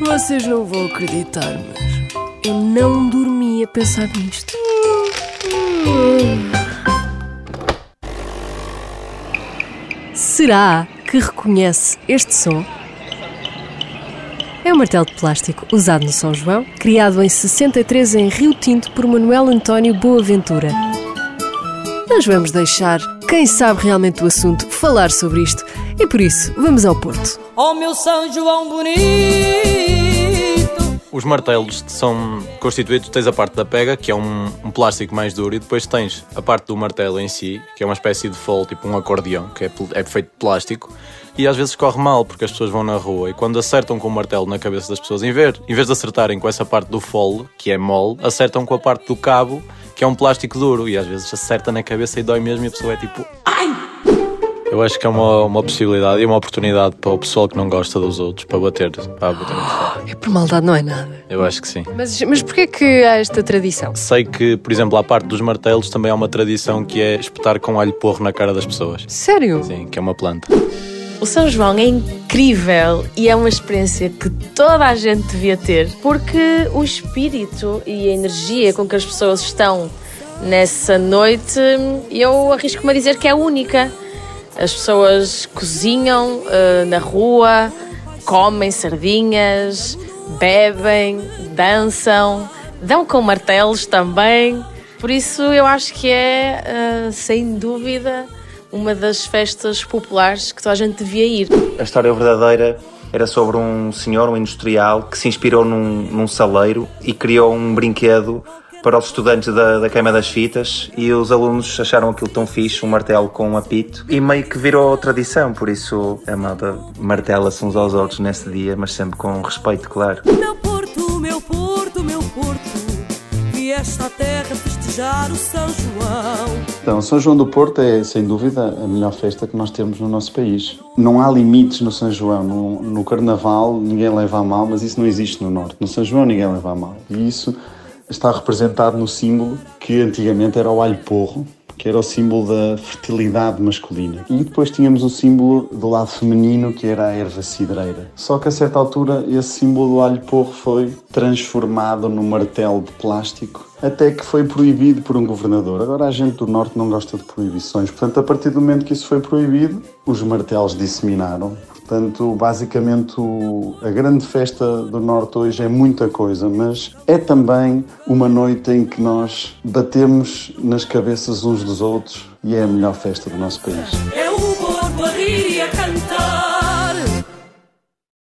Vocês não vão acreditar, mas eu não dormi a pensar nisto. Será que reconhece este som? É um martelo de plástico usado no São João, criado em 63 em Rio Tinto por Manuel António Boaventura. Nós vamos deixar quem sabe realmente o assunto falar sobre isto e por isso vamos ao Porto. Oh meu São João bonito Os martelos são constituídos, tens a parte da pega, que é um, um plástico mais duro, e depois tens a parte do martelo em si, que é uma espécie de fole, tipo um acordeão, que é, é feito de plástico, e às vezes corre mal, porque as pessoas vão na rua e quando acertam com o martelo na cabeça das pessoas, em vez, em vez de acertarem com essa parte do fole, que é mole, acertam com a parte do cabo, que é um plástico duro, e às vezes acerta na cabeça e dói mesmo, e a pessoa é tipo, eu acho que é uma, uma possibilidade e uma oportunidade para o pessoal que não gosta dos outros para bater, para bater. É por maldade, não é nada. Eu acho que sim. Mas, mas porquê que há esta tradição? Sei que, por exemplo, à parte dos martelos também há uma tradição que é espetar com alho porro na cara das pessoas. Sério? Sim, que é uma planta. O São João é incrível e é uma experiência que toda a gente devia ter, porque o espírito e a energia com que as pessoas estão nessa noite, eu arrisco-me a dizer que é única. As pessoas cozinham eh, na rua, comem sardinhas, bebem, dançam, dão com martelos também. Por isso, eu acho que é, eh, sem dúvida, uma das festas populares que toda a gente devia ir. A história verdadeira era sobre um senhor, um industrial, que se inspirou num, num saleiro e criou um brinquedo para os estudantes da, da queima das fitas e os alunos acharam aquilo tão fixe, um martelo com um apito, e meio que virou tradição, por isso a malta martela-se uns aos outros nesse dia, mas sempre com respeito, claro. Meu Porto, meu Porto, meu Porto Vieste à terra festejar o São João Então, São João do Porto é, sem dúvida, a melhor festa que nós temos no nosso país. Não há limites no São João. No, no Carnaval, ninguém leva a mal, mas isso não existe no Norte. No São João, ninguém leva a mal. E isso está representado no símbolo que antigamente era o alho porro, que era o símbolo da fertilidade masculina. E depois tínhamos o símbolo do lado feminino, que era a erva cidreira. Só que a certa altura esse símbolo do alho porro foi transformado num martelo de plástico, até que foi proibido por um governador. Agora a gente do Norte não gosta de proibições, portanto, a partir do momento que isso foi proibido, os martelos disseminaram. Portanto, basicamente, o- a grande festa do Norte hoje é muita coisa, mas é também uma noite em que nós batemos nas cabeças uns dos outros e é a melhor festa do nosso país. É